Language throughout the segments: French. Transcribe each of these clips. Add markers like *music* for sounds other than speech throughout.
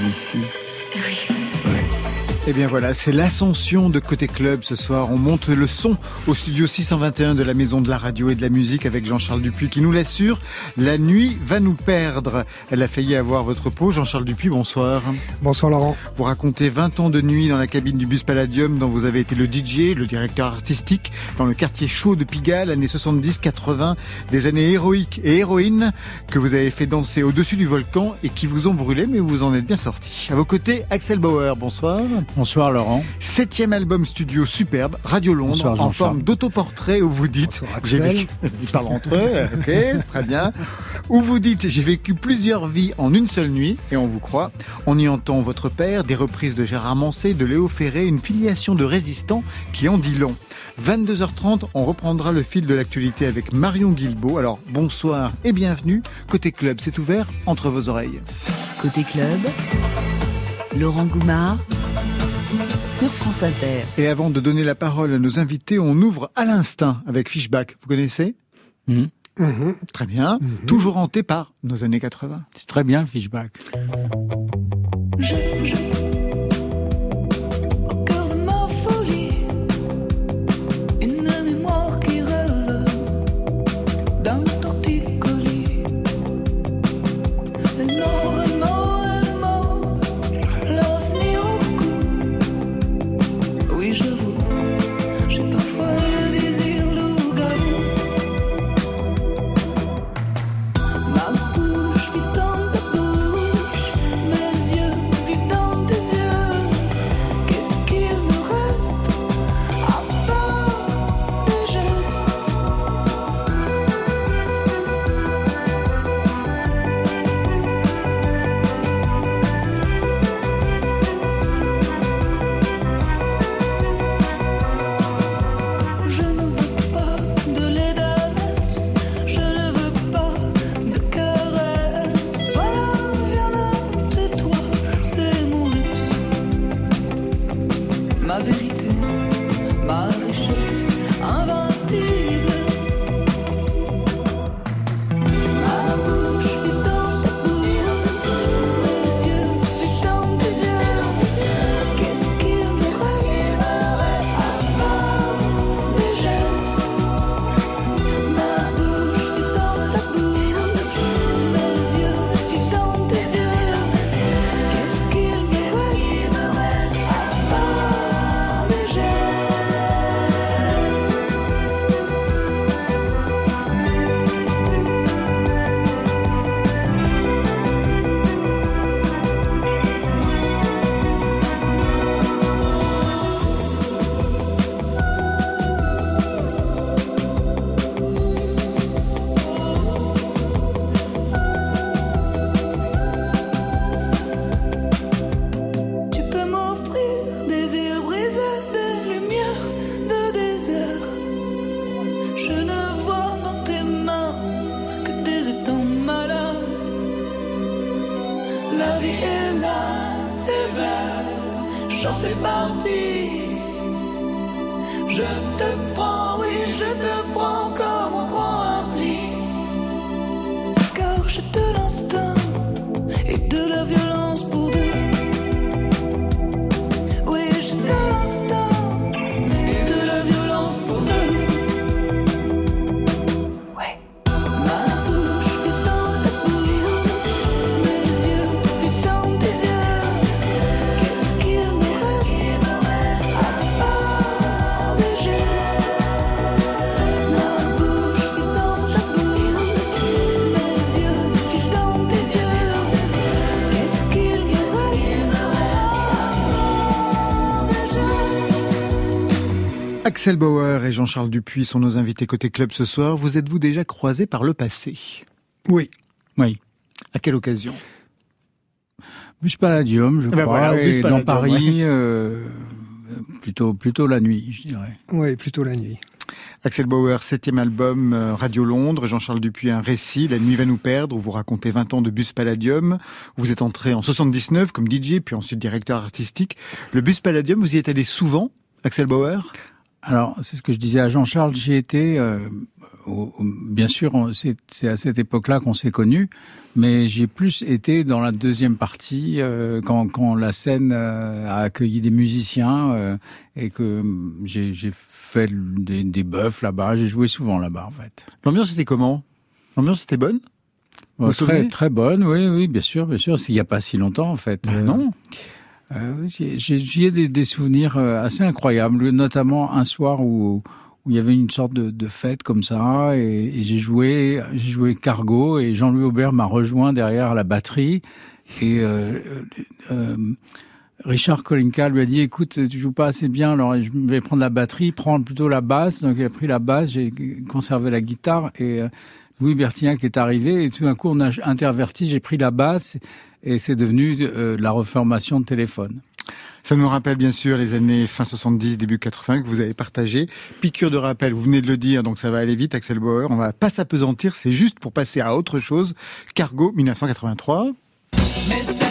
Vous êtes ici Et eh bien voilà, c'est l'ascension de Côté Club ce soir. On monte le son au studio 621 de la Maison de la Radio et de la Musique avec Jean-Charles Dupuis qui nous l'assure. La nuit va nous perdre. Elle a failli avoir votre peau. Jean-Charles Dupuis, bonsoir. Bonsoir Laurent. Vous racontez 20 ans de nuit dans la cabine du Bus Palladium dont vous avez été le DJ, le directeur artistique dans le quartier chaud de Pigalle, années 70-80, des années héroïques et héroïnes que vous avez fait danser au-dessus du volcan et qui vous ont brûlé mais vous en êtes bien sorti. À vos côtés, Axel Bauer, bonsoir. Bonsoir Laurent. Septième album studio superbe, Radio Londres, en forme d'autoportrait où vous dites, j'ai ils parlent entre eux, *laughs* ok, très bien, où vous dites, j'ai vécu plusieurs vies en une seule nuit, et on vous croit. On y entend votre père, des reprises de Gérard Mancé, de Léo Ferré, une filiation de résistants qui en dit long. 22h30, on reprendra le fil de l'actualité avec Marion Guilbault. Alors bonsoir et bienvenue. Côté club, c'est ouvert entre vos oreilles. Côté club, Laurent Goumard sur France Inter. Et avant de donner la parole à nos invités, on ouvre à l'instinct avec Fishback. Vous connaissez mmh. Mmh. Très bien. Mmh. Toujours hanté par nos années 80. C'est très bien, Fishback. Je, je... Axel Bauer et Jean-Charles Dupuis sont nos invités côté club ce soir. Vous êtes-vous déjà croisés par le passé? Oui. Oui. À quelle occasion? Bus Palladium, je Eh ben crois, voilà, et Palladium, dans Paris, ouais. euh, plutôt plutôt la nuit, je dirais. Oui, plutôt la nuit. Axel Bauer, septième album, euh, Radio Londres. Jean-Charles Dupuis, un récit, La nuit va nous perdre, où vous racontez 20 ans de Bus Palladium. Vous êtes entré en 79 comme DJ, puis ensuite directeur artistique. Le Bus Palladium, vous y êtes allé souvent, Axel Bauer? Alors, c'est ce que je disais à Jean-Charles. J'ai été, euh, au- au- bien sûr, c'est à cette époque-là qu'on s'est connus, mais j'ai plus été dans la deuxième partie euh, quand, quand la scène euh, a accueilli des musiciens et que hum, j'ai fait des, des bœufs là-bas. J'ai joué souvent là-bas, en fait. L'ambiance était comment? L'ambiance était bonne? Vous très, très bonne, oui, oui, bien sûr, bien sûr. S'il n'y a pas si longtemps, en fait. Non. Euh, j'y ai des, souvenirs euh, assez incroyables, notamment un soir où, où il y avait une sorte de, de fête comme ça, et, et j'ai joué, j'ai joué Cargo, et Jean-Louis Aubert m'a rejoint derrière la batterie, et euh, euh, Richard Kolinka lui a dit "Écoute, tu joues pas assez bien, alors je vais prendre la batterie, prends plutôt la basse." Donc il a pris la basse, j'ai conservé la guitare, et euh, Louis Bertignac est arrivé, et tout d'un coup on a interverti, j'ai pris la basse et c'est devenu euh, la reformation de téléphone. Ça nous rappelle bien sûr les années fin 70, début 80 que vous avez partagé. Piqûre de rappel, vous venez de le dire, donc ça va aller vite, Axel Bauer. On va pas s'apesantir, c'est juste pour passer à autre chose. Cargo 1983. Mais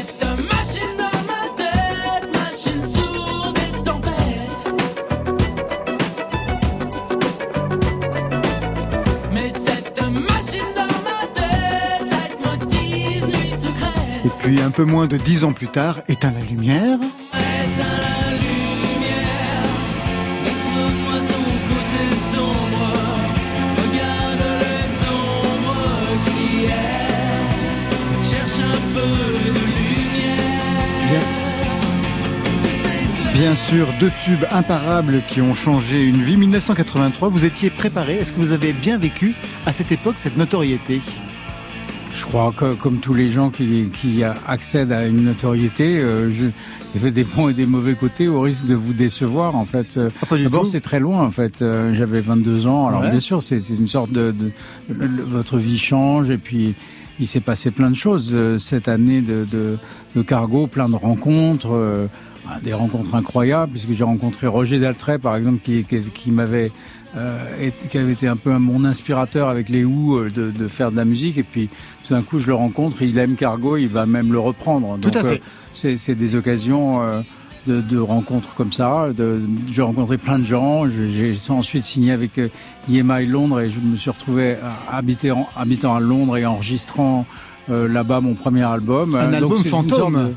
Et puis un peu moins de dix ans plus tard, éteint la lumière. Bien sûr, deux tubes imparables qui ont changé une vie. 1983, vous étiez préparé. Est-ce que vous avez bien vécu à cette époque cette notoriété? Je crois que comme tous les gens qui, qui accèdent à une notoriété, euh, je, j'ai fait des bons et des mauvais côtés au risque de vous décevoir en fait. Ah, D'abord c'est très loin en fait. Euh, J'avais 22 ans, alors Ouais. bien sûr c'est une sorte de, de- votre vie change et puis il s'est passé plein de choses euh, cette année de, de, de cargo, plein de rencontres. euh, des rencontres incroyables puisque j'ai rencontré Roger Daltrey par exemple qui, qui, qui m'avait euh, été- qui avait été un peu mon inspirateur avec les Who euh, de, de faire de la musique. Et puis tout d'un coup je le rencontre. Il aime Cargo il va même le reprendre. Tout Donc, à fait. euh, c'est c'est des occasions euh, de, de rencontres comme ça. De, j'ai rencontré plein de gens. J'ai ensuite signé avec euh, EMI Londres et je me suis retrouvé en, habitant à Londres et enregistrant euh, là-bas mon premier album. Un donc album fantôme.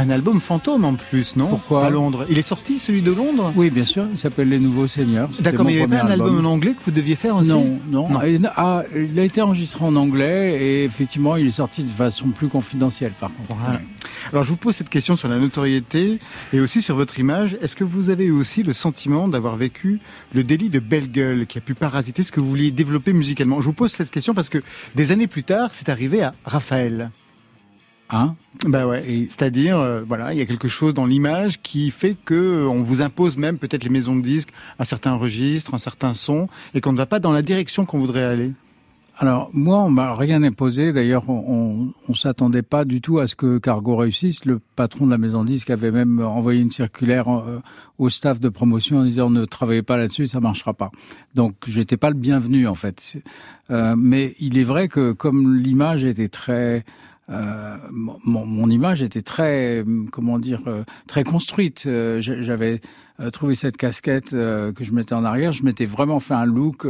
Un album fantôme en plus, non? Pourquoi? À Londres. Il est sorti celui de Londres? Oui bien sûr il s'appelle Les Nouveaux Seigneurs D'accord, mais il n'y avait pas un album en anglais que vous deviez faire aussi? Non, non. Ah, il a été enregistré en anglais et effectivement, il est sorti de façon plus confidentielle, par contre. Voilà. Alors je vous pose cette question sur la notoriété et aussi sur votre image. Est-ce que vous avez eu aussi le sentiment d'avoir vécu le délit de belle gueule qui a pu parasiter ce que vous vouliez développer musicalement? Je vous pose cette question parce que des années plus tard, c'est arrivé à Raphaël. Hein Bah ouais. C'est-à-dire, euh, voilà, il y a quelque chose dans l'image qui fait que euh, on vous impose même peut-être les maisons de disques un certain registre, un certain son, et qu'on ne va pas dans la direction qu'on voudrait aller. Alors, moi, on m'a rien imposé. D'ailleurs, on, on s'attendait pas du tout à ce que Cargo réussisse. Le patron de la maison de disque avait même envoyé une circulaire euh, au staff de promotion en disant ne travaillez pas là-dessus, ça marchera pas. Donc, j'étais pas le bienvenu en fait. Mais il est vrai que comme l'image était très euh, mon, mon image était très, comment dire, euh, très construite. Euh, j'a- J'avais trouvé cette casquette que je mettais en arrière. Je m'étais vraiment fait un look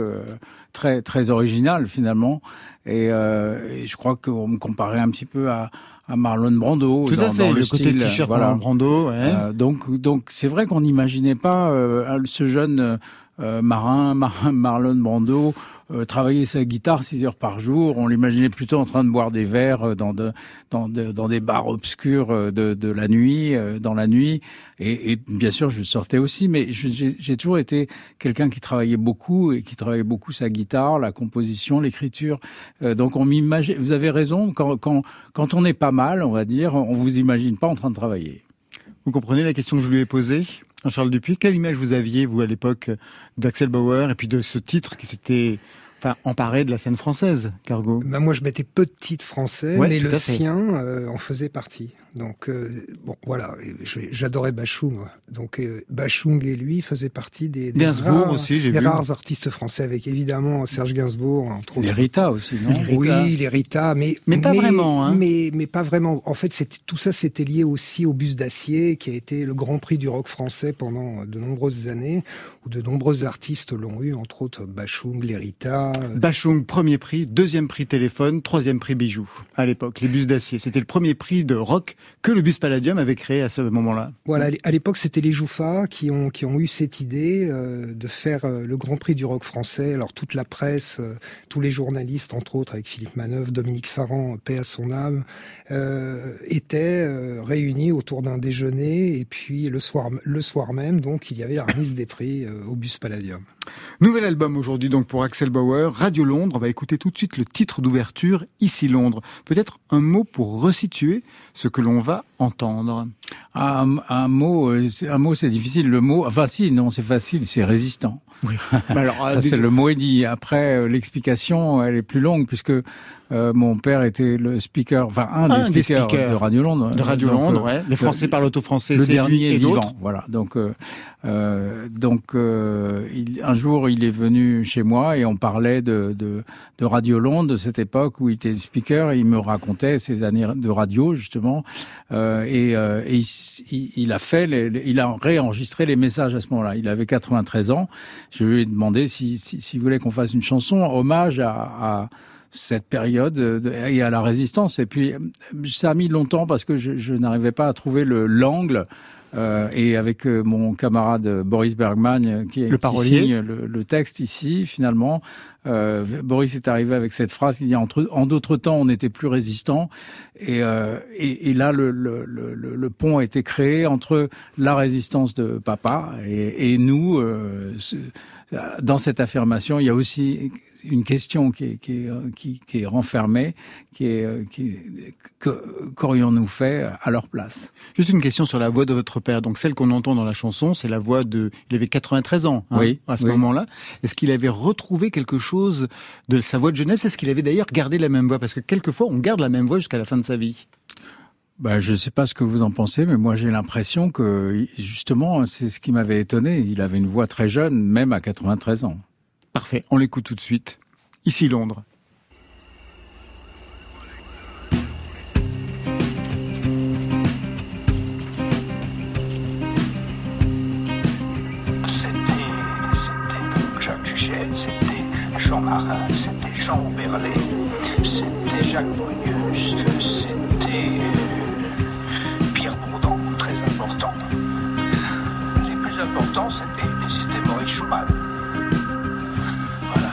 très, très original finalement. Et, euh, et je crois qu'on me comparait un petit peu à, à Marlon Brando Tout dans, à fait. dans le, le côté t-shirt voilà. Marlon Brando. Ouais. Euh, donc, donc c'est vrai qu'on n'imaginait pas euh, ce jeune euh, marin, *laughs* Mar- Marlon Brando, euh, travailler sa guitare six heures par jour. On l'imaginait plutôt en train de boire des verres euh, dans, de, dans, de- dans des bars obscurs euh, de, de la nuit, euh, dans la nuit. Et, et bien sûr, je sortais aussi, mais j'ai toujours été quelqu'un qui travaillait beaucoup et qui travaillait beaucoup sa guitare, la composition, l'écriture. Euh, donc, on m'imagine. Vous avez raison. Quand, quand, quand on est pas mal, on va dire, on vous imagine pas en train de travailler. Vous comprenez la question que je lui ai posée? Jean-Charles Dupuis, quelle image vous aviez, vous, à l'époque, d'Axel Bauer et puis de ce titre qui s'était enfin, emparé de la scène française, Cargo? Bah, moi, je mettais peu de titres français, Ouais, mais le sien euh, en faisait partie. Donc euh, bon, voilà, j'adorais Bachung. Donc euh, Bachung et lui faisaient partie des, rares, aussi, j'ai des vu. rares artistes français, avec évidemment Serge Gainsbourg entre Les autres. Rita aussi, non Oui, les Rita, mais Mais pas vraiment, hein. Mais mais pas vraiment. En fait, tout ça, c'était lié aussi au bus d'acier, qui a été le Grand Prix du rock français pendant de nombreuses années, où de nombreux artistes l'ont eu, entre autres Bachung, les Rita. Bachung, premier prix, deuxième prix téléphone, troisième prix bijoux. À l'époque, les bus d'acier. C'était le premier prix de rock que le bus Palladium avait créé à ce moment-là. Voilà, à l'époque, c'était les Jouffas qui ont, qui ont eu cette idée euh, de faire euh, le Grand Prix du rock français. Alors, toute la presse, euh, tous les journalistes, entre autres, avec Philippe Manœuvre, Dominique Farran, paix à son âme, étaient réunis autour d'un déjeuner. Et puis, le soir, le soir même, donc, il y avait la remise des prix au bus Palladium. Nouvel album aujourd'hui donc pour Axel Bauer, Radio Londres. On va écouter tout de suite le titre d'ouverture, Ici Londres. Peut-être un mot pour resituer ce que l'on va entendre. Un, mot, euh, un mot, c'est difficile. Le mot, enfin si, non, c'est facile, c'est résistant. *laughs* Alors, Ça, euh, c'est le mot est dit. Après, euh, l'explication, elle est plus longue puisque euh, mon père était le speaker, enfin un, Un des, des speakers speakers de Radio Londres. de Radio Donc, Londres, euh, ouais. Les Français parlent auto-français, le c'est lui dernier et vivant. Voilà. Donc, euh, euh, donc euh, il- un jour, il est venu chez moi et on parlait de, de, de Radio Londres, de cette époque où il était speaker. Et il me racontait ses années de radio justement, euh, et, euh, et il, il- a fait, les- il a réenregistré les messages à ce moment-là. Il avait 93 ans. Je lui ai demandé si, si, s'il voulait qu'on fasse une chanson hommage à, cette période de- et à la résistance. Et puis, ça a mis longtemps parce que je, je n'arrivais pas à trouver le l'angle. Euh, et avec euh, mon camarade Boris Bergman, euh, qui, Le qui signe le, le texte ici, finalement, euh, Boris est arrivé avec cette phrase qui dit entre, en d'autres temps, on était plus résistant. Et, euh, et, et là, le, le, le, le- le pont a été créé entre la résistance de papa et, et nous. Euh, dans cette affirmation, il y a aussi une question qui est, qui est, euh, qui, qui est renfermée, qui est, euh, qui est- que- qu'aurions-nous fait à leur place? Juste une question sur la voix de votre père. Donc celle qu'on entend dans la chanson, c'est la voix de. Il avait 93 ans hein, Oui, à ce oui. moment-là. Est-ce qu'il avait retrouvé quelque chose de sa voix de jeunesse? Est-ce qu'il avait d'ailleurs gardé la même voix? Parce que quelquefois, on garde la même voix jusqu'à la fin de sa vie. Ben, je ne sais pas ce que vous en pensez, mais moi j'ai l'impression que justement c'est ce qui m'avait étonné. Il avait une voix très jeune, même à 93 ans. Parfait, on l'écoute tout de suite. Ici Londres. C'était Jacques Duchesne, c'était Jean Marin, c'était Jean Berlet, c'était Jacques Brunius, c'était c'était c'était Maurice Schumann. Voilà.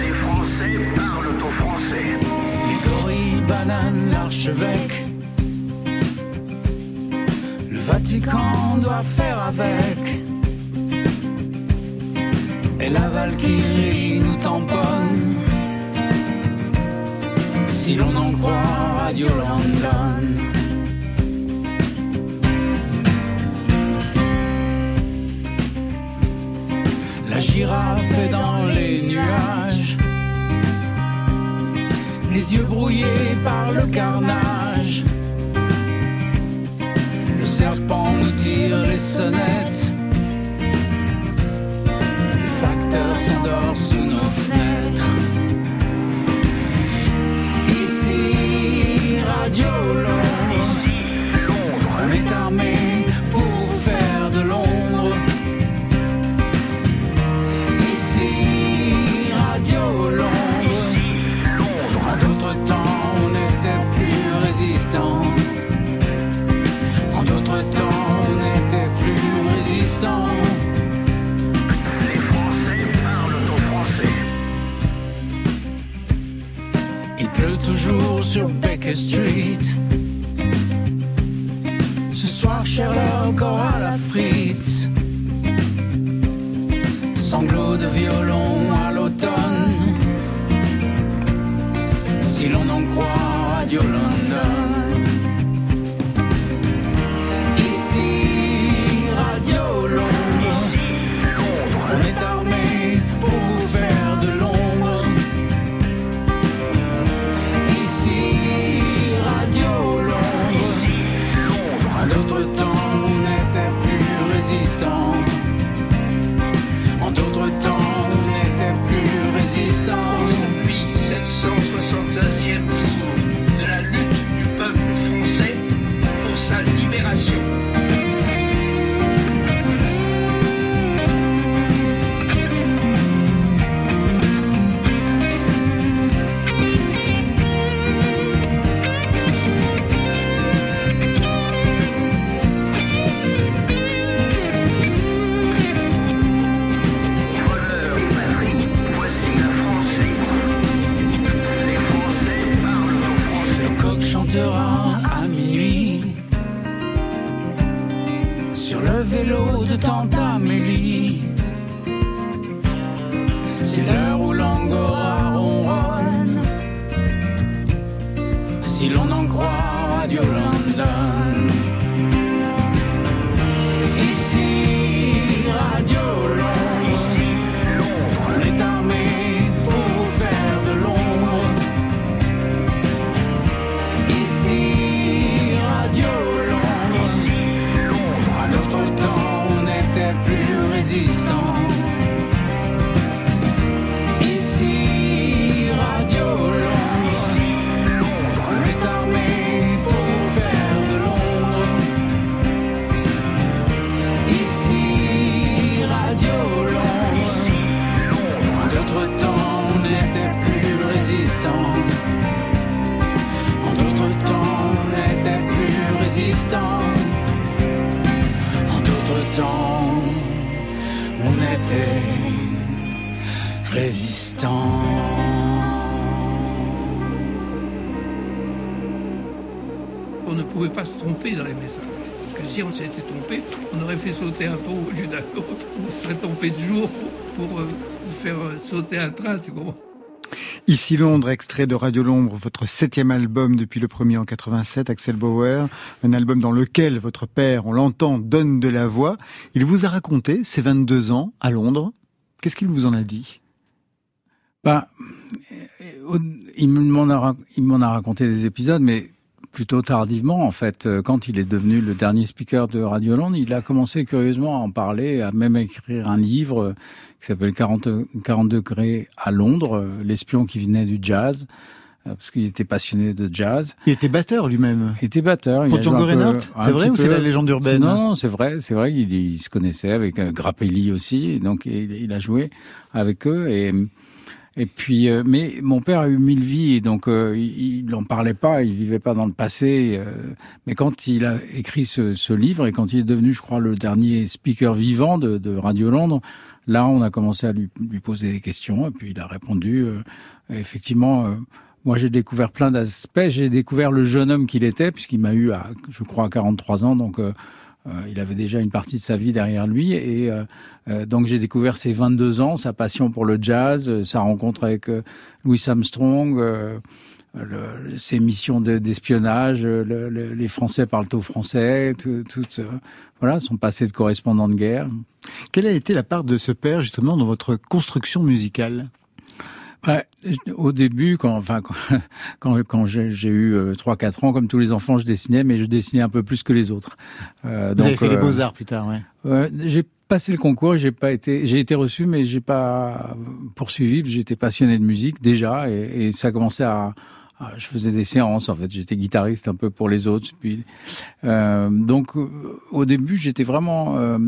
Les Français parlent au français. Les gorilles, l'archevêque. Le Vatican doit faire avec. Et la Valkyrie nous tamponne. Si l'on en croit Radio London. La girafe est dans les nuages les yeux brouillés par le carnage. Le serpent nous tire les sonnettes. Sur Baker Street. Ce soir, Sherlock aura la frite. Sanglots de violon train, tu comprends Ici Londres, extrait de Radio Londres, votre septième album depuis le premier en 87, Axel Bauer, un album dans lequel votre père, on l'entend, donne de la voix. Il vous a raconté ses 22 ans à Londres. Qu'est-ce qu'il vous en a dit? Bah, il m'en a, il m'en a raconté des épisodes, mais plutôt tardivement en fait. Quand il est devenu le dernier speaker de Radio Londres, il a commencé curieusement à en parler, à même écrire un livre qui s'appelle 40, 40 degrés à Londres, l'espion qui venait du jazz parce qu'il était passionné de jazz. Il était batteur lui-même. Il était batteur. Pour Django Reinhardt, c'est vrai ou c'est la légende urbaine Non, c'est vrai, c'est vrai. Il, il, se connaissait avec Grappelli aussi, donc il, il, a joué avec eux et. Et puis, euh, mais mon père a eu mille vies, donc euh, il n'en parlait pas, il vivait pas dans le passé. Euh, mais quand il a écrit ce, ce, livre et quand il est devenu, je crois, le dernier speaker vivant de, de Radio Londres, là, on a commencé à lui, lui, poser des questions, et puis il a répondu. effectivement, moi, j'ai découvert plein d'aspects. J'ai découvert le jeune homme qu'il était, puisqu'il m'a eu, à, je crois, à 43 ans, donc. Euh, il avait déjà une partie de sa vie derrière lui et euh, euh, donc j'ai découvert ses 22 ans, sa passion pour le jazz, sa rencontre avec Louis Armstrong, le, ses missions d'espionnage, le, les Français parlent au français, tout, tout voilà, son passé de correspondant de guerre. Quelle a été la part de ce père justement dans votre construction musicale? Ouais, au début, quand, enfin, quand, *laughs* quand j'ai eu trois, quatre ans, comme tous les enfants, je dessinais, mais je dessinais un peu plus que les autres. Euh, Vous donc, avez fait euh, les beaux arts plus tard, ouais. Euh, j'ai passé le concours, j'ai pas été, j'ai été reçu, mais j'ai pas poursuivi. J'étais passionné de musique déjà, et, et ça commençait à, je faisais des séances en fait. J'étais guitariste un peu pour les autres puis euh, donc au début j'étais vraiment euh,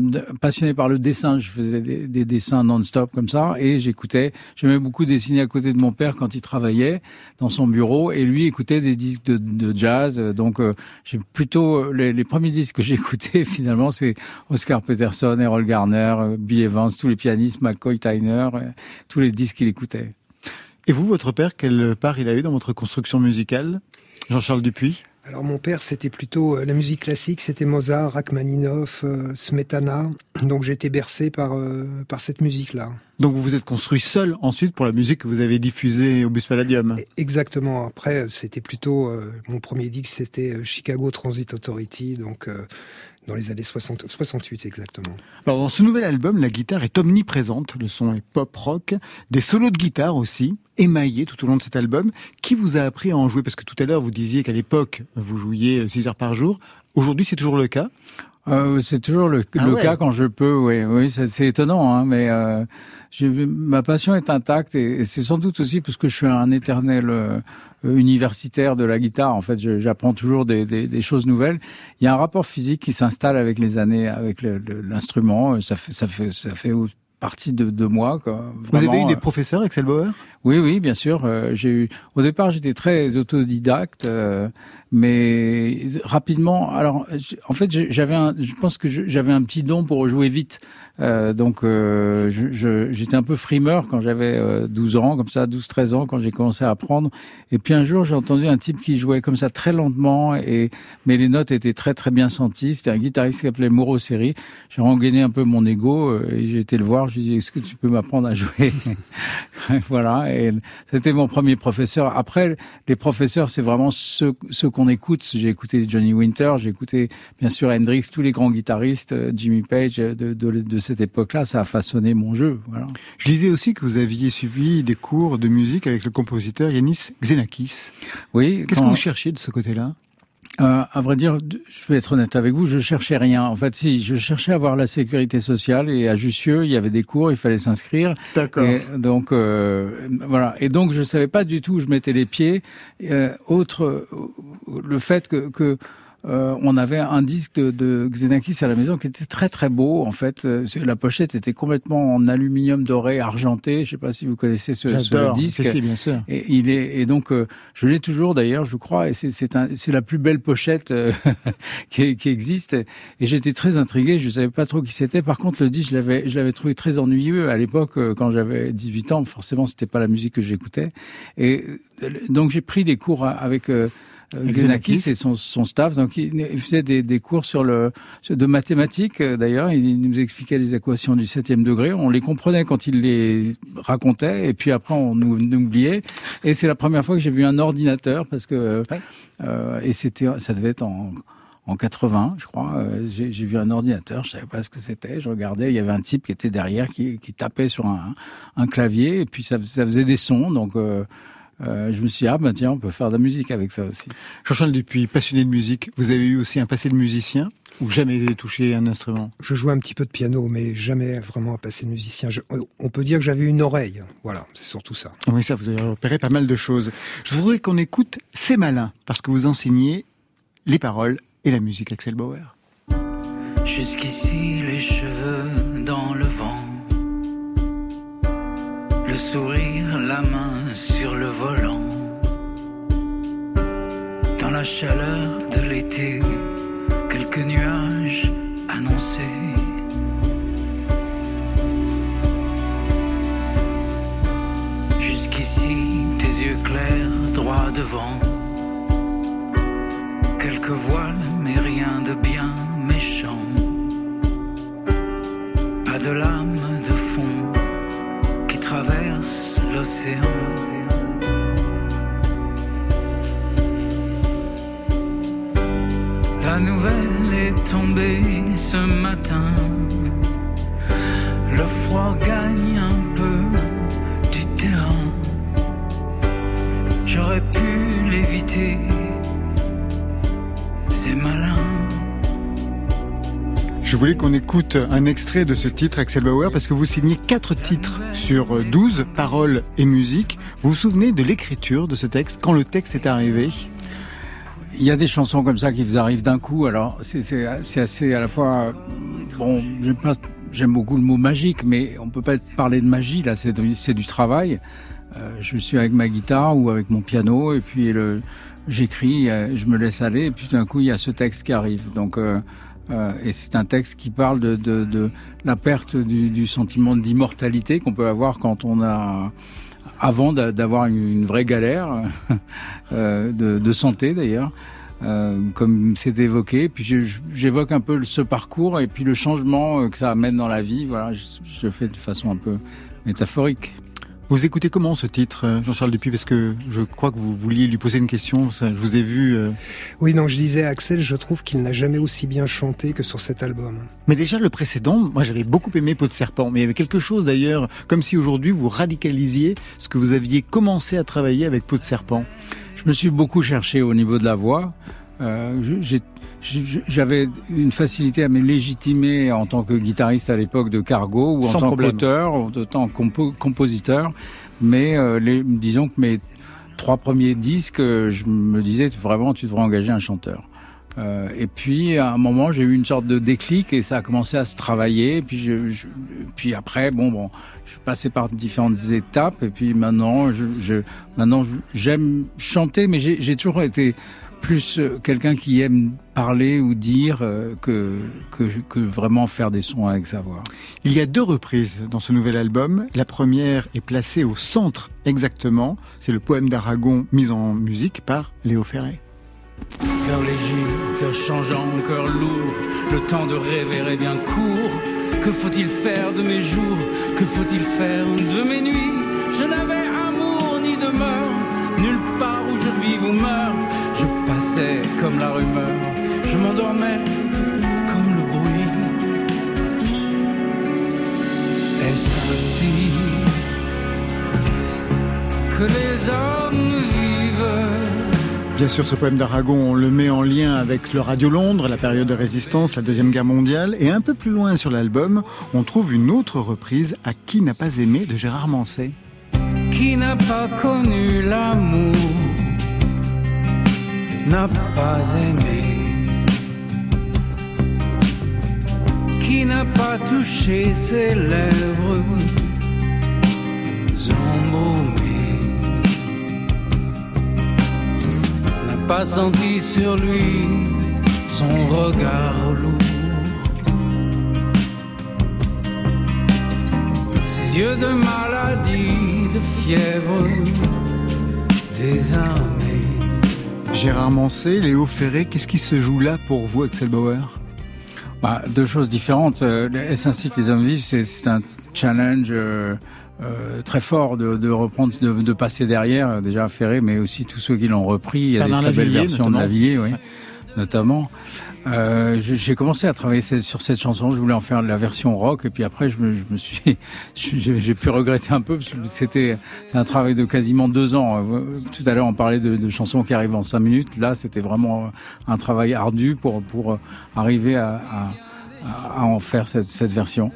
passionné par le dessin. Je faisais des, des dessins non-stop comme ça et j'écoutais. J'aimais beaucoup dessiner à côté de mon père quand il travaillait dans son bureau et lui écoutait des disques de, jazz. Donc euh, j'ai plutôt les, les, premiers disques que *laughs* j'ai écoutés finalement c'est Oscar Peterson Errol Garner Bill Evans tous les pianistes McCoy Tyner tous les disques qu'il écoutait et vous, votre père, quelle part il a eu dans votre construction musicale? Jean-Charles Dupuis? Alors mon père, c'était plutôt la musique classique, c'était Mozart, Rachmaninoff, euh, Smetana. Donc j'ai été bercé par euh, par cette musique-là. Donc vous vous êtes construit seul ensuite pour la musique que vous avez diffusée au Bus Palladium. Exactement. Après, c'était plutôt euh, mon premier disque, c'était Chicago Transit Authority, donc dans les années 60, 68 exactement. Alors dans ce nouvel album, la guitare est omniprésente, le son est pop rock, des solos de guitare aussi, émaillés tout au long de cet album. Qui vous a appris à en jouer? Parce que tout à l'heure vous disiez qu'à l'époque vous jouiez 6 heures par jour. Aujourd'hui c'est toujours le cas? Euh, c'est toujours le, ah le ouais. cas quand je peux, oui, oui, c'est étonnant, hein, mais euh, ma passion est intacte et, et c'est sans doute aussi parce que je suis un éternel euh, universitaire de la guitare. En fait, j'apprends toujours des, des, des, choses nouvelles. Il y a un rapport physique qui s'installe avec les années, avec l'instrument. Ça fait, ça fait, ça fait partie de, de moi. Quoi. Vraiment, Vous avez eu des professeurs, Axel Bauer? Oui, oui, bien sûr. Euh, j'ai eu. Au départ, j'étais très autodidacte, euh, mais rapidement. Alors, en fait, j'avais, un, je pense que j'avais un petit don pour jouer vite. Euh, donc euh, j'étais un peu frimeur quand j'avais euh, 12 ans, comme ça, 12-13 ans, quand j'ai commencé à apprendre. Et puis un jour, j'ai entendu un type qui jouait comme ça très lentement, et mais les notes étaient très très bien senties. C'était un guitariste qui s'appelait Mauro Seri. J'ai rengainé un peu mon ego euh, et j'ai été le voir. Je lui ai dit, est-ce que tu peux m'apprendre à jouer? *laughs* Voilà. Et c'était mon premier professeur. Après, les professeurs, c'est vraiment ceux, ceux qu'on écoute. J'ai écouté Johnny Winter, j'ai écouté bien sûr Hendrix, tous les grands guitaristes, euh, Jimmy Page euh, de, de, de cette époque-là. Ça a façonné mon jeu. Voilà. Je lisais aussi que vous aviez suivi des cours de musique avec le compositeur Yanis Xenakis. Oui. Qu'est-ce que vous cherchiez de ce côté-là? Euh, à vrai dire, je vais être honnête avec vous, je cherchais rien. En fait, si, je cherchais à avoir la sécurité sociale et à Jussieu, il y avait des cours, il fallait s'inscrire. D'accord. Et donc euh, voilà. Et donc je savais pas du tout où je mettais les pieds. Euh, autre, euh, le fait que, que euh, on avait un disque de, de Xenakis à la maison qui était très très beau. En fait, Euh, la pochette était complètement en aluminium doré argenté. Je sais pas si vous connaissez ce, ce disque. Si, bien sûr. Et il est et donc euh, je l'ai toujours d'ailleurs, je crois, et c'est la plus belle pochette euh, *laughs* qui, qui existe. Et j'étais très intrigué, je savais pas trop qui c'était. Par contre, le disque, je l'avais je l'avais trouvé très ennuyeux à l'époque euh, quand j'avais 18 ans. Forcément, c'était pas la musique que j'écoutais. Et donc j'ai pris des cours avec euh, euh, Xenakis. Xenakis et son, son staff. Donc, il, il faisait des, des cours sur le de mathématiques. euh, D'ailleurs, il nous expliquait les équations du septième degré. On les comprenait quand il les racontait, et puis après on nous oubliait. Et c'est la première fois que j'ai vu un ordinateur parce que Ouais. euh, et c'était ça devait être en en 80, je crois, euh, j'ai j'ai vu un ordinateur, je savais pas ce que c'était, je regardais, il y avait un type qui était derrière, qui, qui tapait sur un, un clavier, et puis ça, ça faisait des sons, donc euh, euh, je me suis dit, ah ben tiens, on peut faire de la musique avec ça aussi. Jean-Charles Dupuis, passionné de musique, vous avez eu aussi un passé de musicien ou jamais touché un instrument? Je jouais un petit peu de piano, mais jamais vraiment à passer de musicien. Je- on peut dire que j'avais une oreille. Voilà, c'est surtout ça. Oui, ça, vous avez repéré pas mal de choses. Je voudrais qu'on écoute C'est malin, parce que vous enseignez les paroles et la musique Axel Bauer. Jusqu'ici les cheveux dans le vent, sourire, la main sur le volant. Dans la chaleur de l'été, quelques nuages annoncés. Jusqu'ici tes yeux clairs droit devant. Quelques voiles, mais rien de bien méchant. Pas de qui traverse l'océan. La nouvelle est tombée ce matin. Le froid gagne un peu du terrain. J'aurais pu l'éviter. C'est malin. Je voulais qu'on écoute un extrait de ce titre Axel Bauer parce que vous signez quatre titres sur 12, paroles et musique. Vous vous souvenez de l'écriture de ce texte quand le texte est arrivé? Il y a des chansons comme ça qui vous arrivent d'un coup. Alors c'est assez à la fois bon. J'aime pas j'aime beaucoup le mot magique, mais on peut pas parler de magie là. C'est du- du travail. Euh, je suis avec ma guitare ou avec mon piano et puis j'écris, euh, je me laisse aller et puis d'un coup il y a ce texte qui arrive. Donc euh, euh, et c'est un texte qui parle de, de, de la perte du, du sentiment d'immortalité qu'on peut avoir quand on a avant d'a- d'avoir une, vraie galère *laughs* euh, de, de santé d'ailleurs, euh, comme c'est évoqué. Puis j'évoque un peu ce parcours et puis le changement euh, que ça amène dans la vie. Voilà, je, je fais de façon un peu métaphorique. Vous écoutez comment ce titre, euh, Jean-Charles Dupuis? Parce que je crois que vous vouliez lui poser une question. Ça, je vous ai vu. euh, Oui, non, je disais à Axel, je trouve qu'il n'a jamais aussi bien chanté que sur cet album. Mais déjà le précédent, moi j'avais beaucoup aimé Peau de serpent. Mais il y avait quelque chose d'ailleurs, comme si aujourd'hui vous radicalisiez ce que vous aviez commencé à travailler avec Peau de serpent. Je me suis beaucoup cherché au niveau de la voix. Euh, j'ai- J'avais une facilité à me légitimer en tant que guitariste à l'époque de Cargo ou en Sans tant qu'auteur, ou en tant que compo- compositeur. Mais euh, les, disons que mes trois premiers disques, euh, je me disais vraiment tu devrais engager un chanteur. Euh, et puis à un moment j'ai eu une sorte de déclic et ça a commencé à se travailler. Et puis, je, je- puis après bon bon, je suis passé par différentes étapes et puis maintenant je, je maintenant j'aime chanter, mais j'ai toujours été plus euh, quelqu'un qui aime parler ou dire euh, que, que, que vraiment faire des sons avec sa voix. Il y a deux reprises dans ce nouvel album. La première est placée au centre exactement. C'est le poème d'Aragon mis en musique par Léo Ferré. Cœur léger, cœur changeant, cœur lourd, le temps de rêver est bien court. Que faut-il faire de mes jours? Que faut-il faire de mes nuits? Je n'avais amour ni demeure, nulle part où je vis ou meurs. Comme la rumeur, je m'endormais comme le bruit. Est-ce ainsi que les hommes vivent? Bien sûr, ce poème d'Aragon, on le met en lien avec le Radio Londres, la période de résistance, la Deuxième Guerre mondiale. Et un peu plus loin sur l'album, on trouve une autre reprise à Qui n'a pas aimé de Gérard Manset. Qui n'a pas connu l'amour? N'a pas aimé. Qui n'a pas touché ses lèvres? Embaumées n'a pas senti sur lui son regard lourd. Ses yeux de maladie, de fièvre désarmés. Gérard Manset, Léo Ferré, qu'est-ce qui se joue là pour vous, Axel Bauer? Bah, deux choses différentes. Euh, Est-ce ainsi que les hommes vivent C'est un challenge euh, euh, très fort de, de reprendre, de, de passer derrière, déjà Ferré, mais aussi tous ceux qui l'ont repris. Il y a Bernard des très belles versions de. Lavillier, oui, notamment. Euh, J'ai commencé à travailler sur cette chanson. Je voulais en faire la version rock, et puis après, je me, je me suis, *laughs* j'ai pu regretter un peu parce que c'était un travail de quasiment deux ans. Euh, Tout à l'heure, on parlait de, de chansons qui arrivent en cinq minutes. Là, c'était vraiment un travail ardu pour pour arriver à, à à en faire cette, cette version.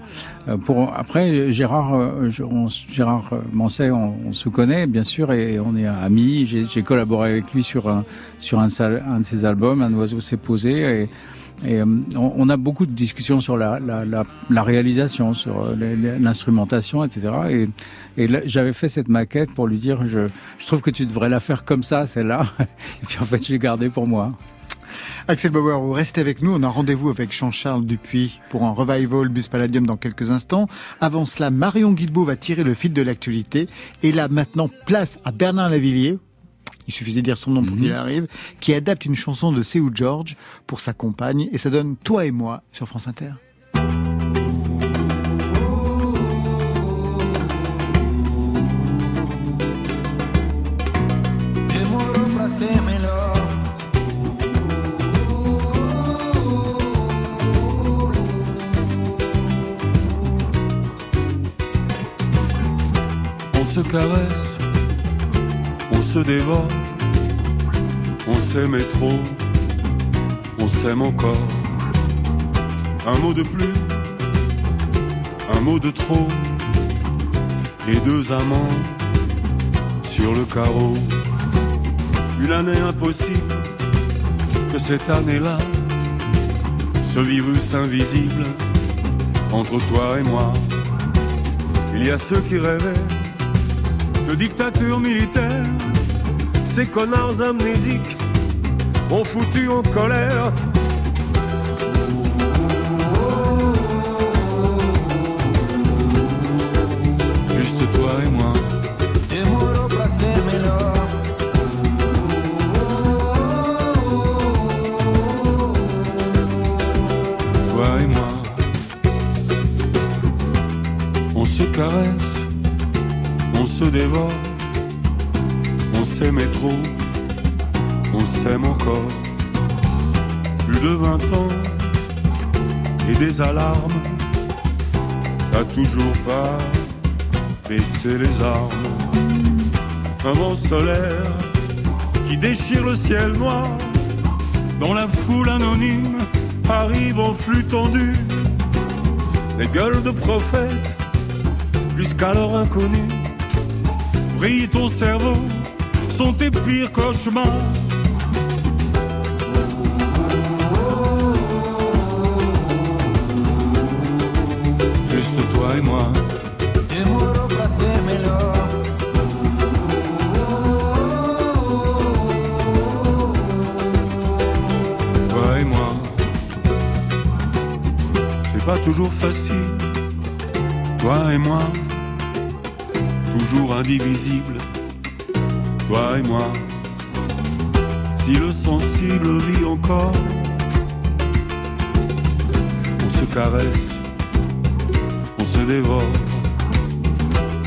Euh, pour après Gérard, euh, on, Gérard euh, Manset, on, on se connaît bien sûr et on est amis. J'ai collaboré avec lui sur un sur un, de ses albums, Un oiseau s'est posé et et euh, on, a beaucoup de discussions sur la, la, la, réalisation, sur euh, l'instrumentation, etc. Et, et j'avais fait cette maquette pour lui dire, je, je trouve que tu devrais la faire comme ça, celle-là. *laughs* Et puis en fait, je l'ai gardée pour moi. Axel Bauer, vous restez avec nous. On a rendez-vous avec Jean-Charles Dupuis pour un revival Bus Palladium dans quelques instants. Avant cela, Marion Guilbault va tirer le fil de l'actualité. Et là, maintenant, place à Bernard Lavillier. Il suffisait de dire son nom pour qu'il arrive, qui adapte une chanson de Seu George pour sa compagne, et ça donne Toi et moi sur France Inter. Se caresse, on se dévore, on s'aimait trop, on s'aime encore. Un mot de plus, un mot de trop, et deux amants sur le carreau. Une année impossible, que cette année-là, ce virus invisible entre toi et moi. Il y a ceux qui rêvaient de dictature militaire. Ces connards amnésiques ont foutu en colère. Dévore, on s'aimait trop, on s'aime encore. Plus de vingt ans et des alarmes, t'as toujours pas baissé les armes. Un vent solaire qui déchire le ciel noir, dans la foule anonyme arrive en flux tendu. Les gueules de prophètes, jusqu'alors inconnues, brille ton cerveau sont tes pires cauchemars. Juste toi et moi. Toi et moi. C'est pas toujours facile. Toi et moi toujours indivisible, toi et moi. Si le sensible vit encore, on se caresse, on se dévore.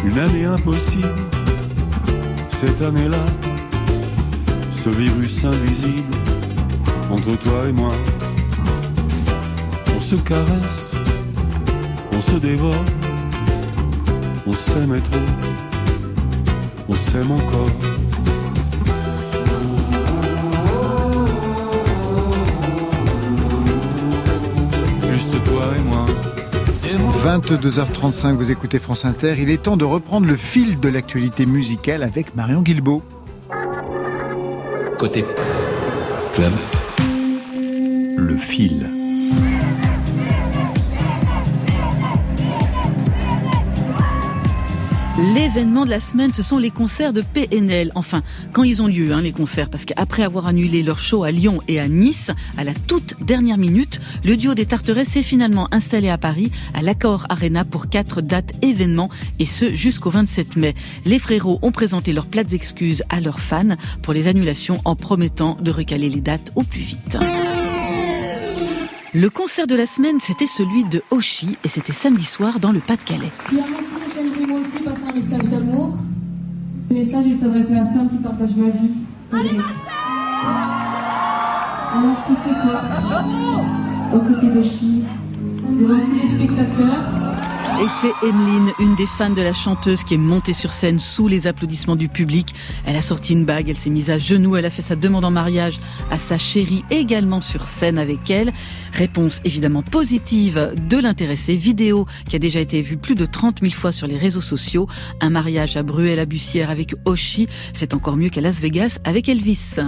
Une année impossible, cette année-là, ce virus invisible entre toi et moi. On se caresse, on se dévore, on s'aime trop, on s'aime encore. Juste toi et moi. 22h35, vous écoutez France Inter. Il est temps de reprendre le fil de l'actualité musicale avec Marion Guilbeault. Côté club, le fil. L'événement de la semaine, ce sont les concerts de PNL. Enfin, quand ils ont lieu, hein, les concerts, parce qu'après avoir annulé leur show à Lyon et à Nice, à la toute dernière minute, le duo des Tarterets s'est finalement installé à Paris, à l'Accor Arena, pour quatre dates événements, et ce jusqu'au 27 mai. Les frérots ont présenté leurs plates excuses à leurs fans pour les annulations en promettant de recaler les dates au plus vite. Le concert de la semaine, c'était celui de Oshi, et c'était samedi soir dans le Pas-de-Calais. Aussi passer un message d'amour. Ce message, il s'adresse à la femme qui partage ma vie. Allez, Alors, c'est ce soir, aux côtés de Chi, devant tous les spectateurs. Et c'est Emeline, une des fans de la chanteuse, qui est montée sur scène sous les applaudissements du public. Elle a sorti une bague, elle s'est mise à genoux, elle a fait sa demande en mariage à sa chérie, également sur scène avec elle. Réponse évidemment positive de l'intéressé. Vidéo qui a déjà été vue plus de 30 000 fois sur les réseaux sociaux. Un mariage à Bruel-à-Bussière avec Oshi, c'est encore mieux qu'à Las Vegas avec Elvis.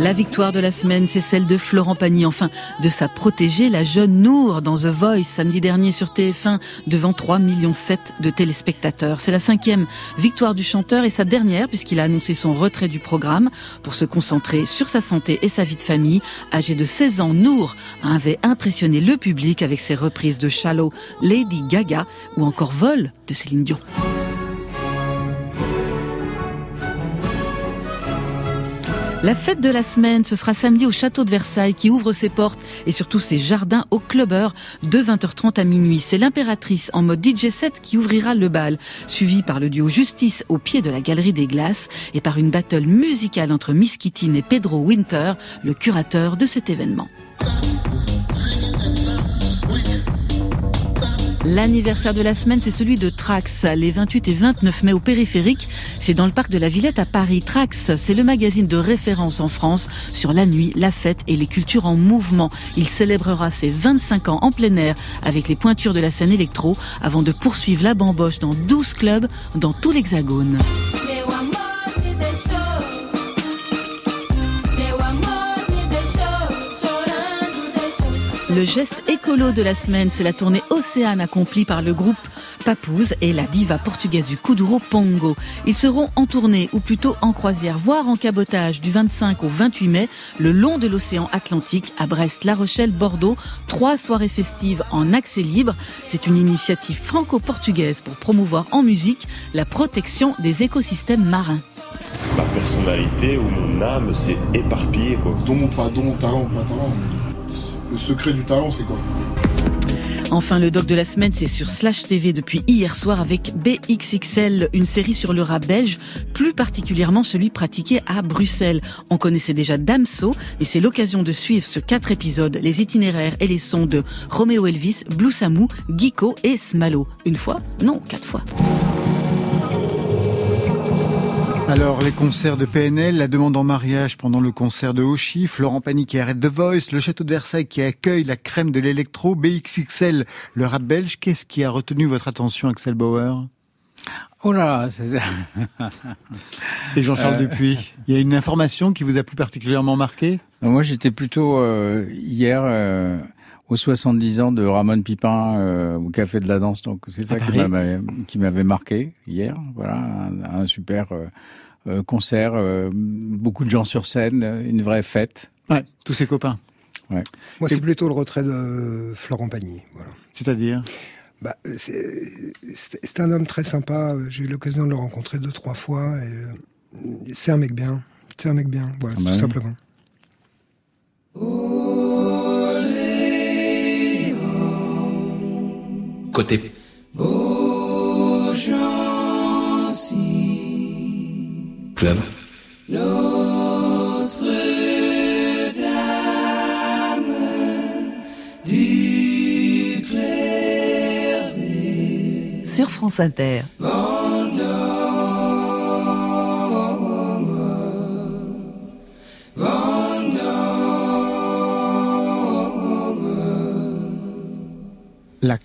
La victoire de la semaine, c'est celle de Florent Pagny, enfin de sa protégée, la jeune Nour, dans The Voice, samedi dernier sur TF1, devant 3,7 millions de téléspectateurs. C'est la cinquième victoire du chanteur et sa dernière, puisqu'il a annoncé son retrait du programme pour se concentrer sur sa santé et sa vie de famille. Âgé de 16 ans, Nour avait impressionné le public avec ses reprises de Shallow, Lady Gaga ou encore Vol de Céline Dion. La fête de la semaine, ce sera samedi au château de Versailles qui ouvre ses portes et surtout ses jardins au Clubber de 20h30 à minuit. C'est l'impératrice en mode DJ set qui ouvrira le bal, suivi par le duo Justice au pied de la galerie des glaces et par une battle musicale entre Miss Kittin et Pedro Winter, le curateur de cet événement. L'anniversaire de la semaine, c'est celui de Trax, les 28 et 29 mai au périphérique. C'est dans le parc de la Villette à Paris. Trax, c'est le magazine de référence en France sur la nuit, la fête et les cultures en mouvement. Il célébrera ses 25 ans en plein air avec les pointures de la scène électro avant de poursuivre la bamboche dans 12 clubs dans tout l'hexagone. Le geste écolo de la semaine, c'est la tournée Océane accomplie par le groupe Papouze et la diva portugaise du Kuduro Pongo. Ils seront en tournée, ou plutôt en croisière, voire en cabotage du 25 au 28 mai, le long de l'océan Atlantique, à Brest, La Rochelle, Bordeaux. Trois soirées festives en accès libre. C'est une initiative franco-portugaise pour promouvoir en musique la protection des écosystèmes marins. Ma personnalité ou mon âme s'est éparpillée. Quoi. Don ou pas don, talent ou pas talent. Secret du talent, c'est quoi Enfin, le doc de la semaine, c'est sur Slash TV depuis hier soir avec BXXL, une série sur le rap belge, plus particulièrement celui pratiqué à Bruxelles. On connaissait déjà Damso, et c'est l'occasion de suivre ce quatre épisodes, les itinéraires et les sons de Romeo Elvis, Blue Samu, Geeko et Smalo. Une fois? Non, quatre fois. Alors, les concerts de PNL, la demande en mariage pendant le concert de Hoshi, Florent Pagny qui arrête The Voice, le château de Versailles qui accueille la crème de l'électro, BXXL, le rap belge. Qu'est-ce qui a retenu votre attention, Axel Bauer? Oh là, c'est *laughs* Et Jean-Charles Euh, Dupuis, il y a une information qui vous a plus particulièrement marqué? Moi, j'étais plutôt euh, hier euh, aux 70 ans de Ramon Pipin euh, au Café de la Danse. Donc c'est ça qui m'avait, qui m'avait marqué hier. Voilà, un, un super euh, euh, concert, euh, beaucoup de gens sur scène, une vraie fête. Ouais, tous ses copains. Ouais. Moi, c'est plutôt le retrait de Florent Pagny. Voilà. C'est-à-dire? Bah, c'est, un homme très sympa. J'ai eu l'occasion de le rencontrer deux, trois fois. Et c'est un mec bien. C'est un mec bien, voilà, Ah bah tout oui. simplement. Côté club. Sur France Inter.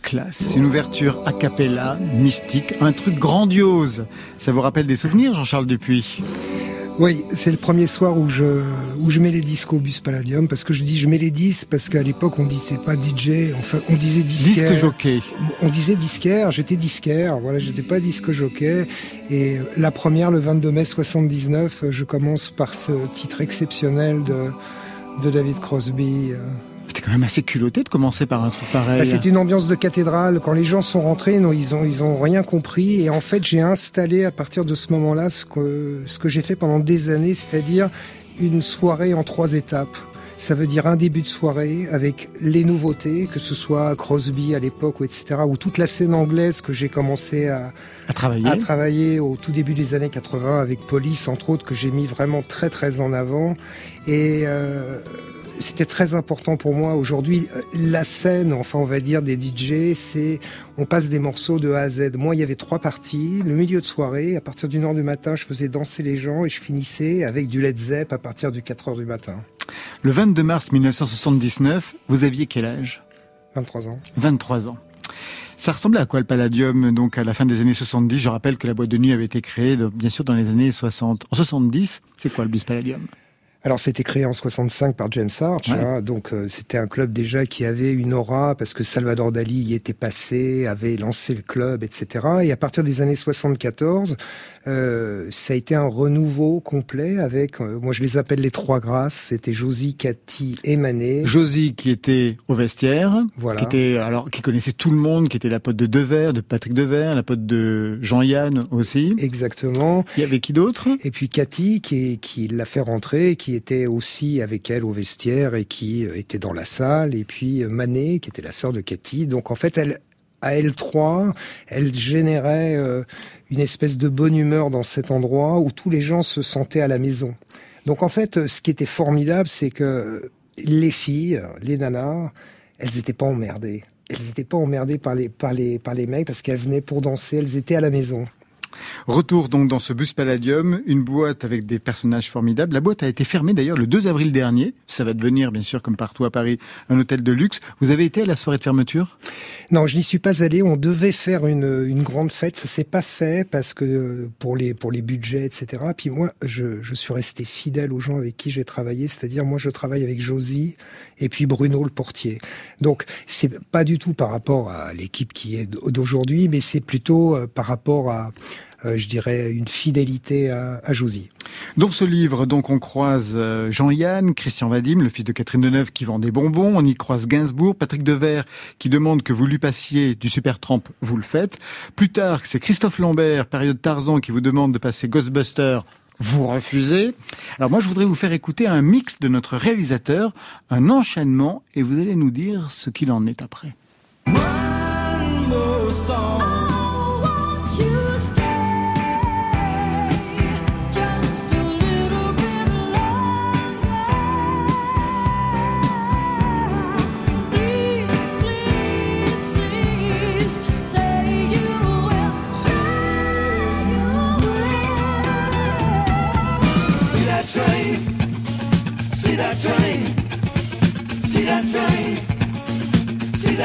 Classe, une ouverture a cappella, mystique, un truc grandiose. Ça vous rappelle des souvenirs, Jean-Charles Dupuis? Oui, c'est le premier soir où je, où je mets les disques au bus Palladium, parce que je dis je mets les disques, parce qu'à l'époque on disait pas DJ, enfin on disait disquaire. Disque jockey. On disait disquaire, j'étais disquaire, voilà, j'étais pas disque jockey. Et la première, le 22 mai 79, je commence par ce titre exceptionnel de, de David Crosby. Quand même assez culotté de commencer par un truc pareil. bah, c'est une ambiance de cathédrale. Quand les gens sont rentrés, non, ils ont, ils ont rien compris. Et en fait, j'ai installé à partir de ce moment-là ce que, ce que j'ai fait pendant des années, c'est-à-dire une soirée en trois étapes. Ça veut dire un début de soirée avec les nouveautés, que ce soit Crosby à l'époque, ou etc., ou toute la scène anglaise que j'ai commencé à, à travailler. à travailler au tout début des années 80 avec Police, entre autres, que j'ai mis vraiment très très en avant. Et euh, c'était très important pour moi. Aujourd'hui, euh, la scène, enfin on va dire des DJ, c'est on passe des morceaux de A à Z. Moi, il y avait trois parties. Le milieu de soirée, à partir d'une heure du matin, je faisais danser les gens et je finissais avec du Led Zepp à partir du 4 heures du matin. Le 22 mars 1979, vous aviez quel âge? 23 ans. 23 ans. Ça ressemblait à quoi le Palladium donc à la fin des années 70 Je rappelle que la boîte de nuit avait été créée bien sûr dans les années 60. En 70, c'est quoi le bus Palladium? Alors c'était créé en 65 par James Arch, Ouais. hein, donc euh, c'était un club déjà qui avait une aura parce que Salvador Dali y était passé, avait lancé le club, etc. Et à partir des années 74, euh, ça a été un renouveau complet avec, euh, moi je les appelle les trois grâces, c'était Josie, Cathy et Manet. Josie qui était au vestiaire, Voilà. qui était alors qui connaissait tout le monde, qui était la pote de Devers, de Patrick Devers, la pote de Jean-Yann aussi. Exactement. Il y avait qui d'autre? Et puis Cathy qui, qui l'a fait rentrer, qui était aussi avec elle au vestiaire et qui euh, était dans la salle. Et puis euh, Manet qui était la sœur de Cathy. Donc en fait, elle, à elle trois, elle générait euh, une espèce de bonne humeur dans cet endroit où tous les gens se sentaient à la maison. Donc en fait, ce qui était formidable, c'est que les filles, les nanas, elles n'étaient pas emmerdées. Elles n'étaient pas emmerdées par les, par les, par les mecs parce qu'elles venaient pour danser, elles étaient à la maison. Retour donc dans ce bus Palladium, une boîte avec des personnages formidables. La boîte a été fermée d'ailleurs le 2 avril dernier. Ça va devenir bien sûr comme partout à Paris un hôtel de luxe. Vous avez été à la soirée de fermeture? Non, je n'y suis pas allé. On devait faire une, une grande fête. Ça s'est pas fait parce que euh, pour les pour les budgets, etc. Puis moi, je, je suis resté fidèle aux gens avec qui j'ai travaillé. C'est-à-dire, moi, je travaille avec Josie et puis Bruno le portier. Donc, c'est pas du tout par rapport à l'équipe qui est d'aujourd'hui, mais c'est plutôt euh, par rapport à, je dirais, une fidélité à, à Josie. Dans ce livre, donc, on croise euh, Jean-Yann, Christian Vadim, le fils de Catherine Deneuve, qui vend des bonbons. On y croise Gainsbourg, Patrick Devers, qui demande que vous lui passiez du Super Tramp, vous le faites. Plus tard, c'est Christophe Lambert, période Tarzan, qui vous demande de passer Ghostbusters. Vous refusez. Alors moi, je voudrais vous faire écouter un mix de notre réalisateur, un enchaînement, et vous allez nous dire ce qu'il en est après. See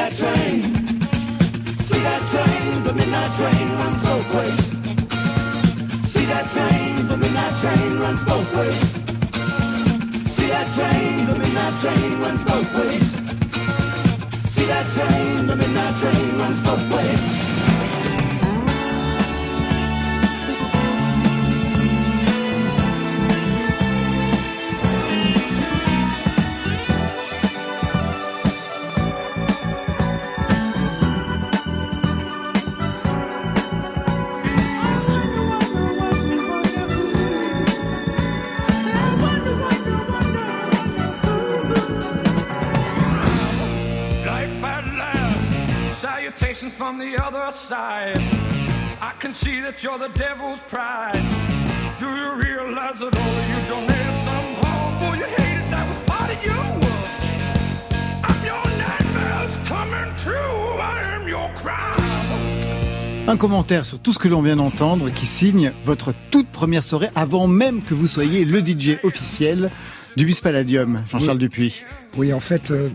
that train? See that train? The midnight train runs both ways. See that train? The midnight train runs both ways. See that train? The midnight train runs both ways. See that train, the midnight train runs both ways. From the other side. I can see that you're the devil's pride. Do you realize that all of you donated somehow? Boy, you hated that was part of you. I'm your nightmares coming true. I am your crime. Un commentaire sur tout ce que l'on vient d'entendre qui signe votre toute première soirée avant même que vous soyez le DJ officiel du Bus Palladium, Jean-Charles Dupuis. Oui, en fait, euh,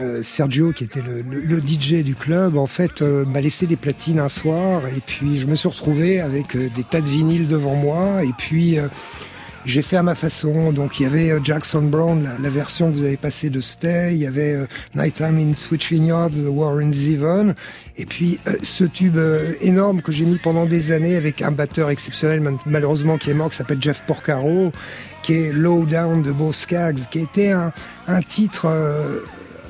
euh, Sergio, qui était le, le- le DJ du club, en fait, euh, m'a laissé des platines un soir, et puis je me suis retrouvé avec euh, des tas de vinyles devant moi, et puis euh, j'ai fait à ma façon. Donc il y avait Jackson Brown, la, la version que vous avez passée de Stay, il y avait Nighttime in Switching Yards, The War in Zevon, et puis ce tube énorme que j'ai mis pendant des années avec un batteur exceptionnel, mal- malheureusement qui est mort, qui s'appelle Jeff Porcaro, qui est Low Down de Bo qui était un, un titre euh,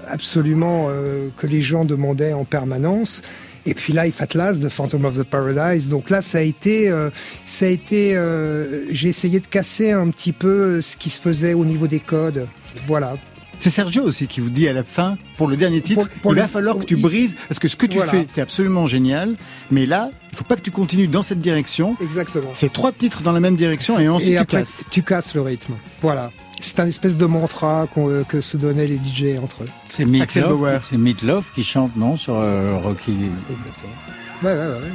absolument euh, que les gens demandaient en permanence. Et puis Life Atlas de Phantom of the Paradise. Donc là, ça a été, euh, ça a été, euh, j'ai essayé de casser un petit peu ce qui se faisait au niveau des codes. Voilà. C'est Sergio aussi qui vous dit à la fin, pour le dernier titre, Pour- pour il va le- falloir que tu brises, parce que ce que tu Voilà. fais, c'est absolument génial, mais là, il faut pas que tu continues dans cette direction. Exactement. C'est trois titres dans la même direction et ensuite tu après, casses. tu casses le rythme. Voilà. C'est un espèce de mantra euh, que se donnaient les DJ entre eux. C'est Meatloaf, Bauer. c'est Meatloaf qui chante, non, sur euh, Rocky. Exactement. Ouais, ouais, ouais. ouais.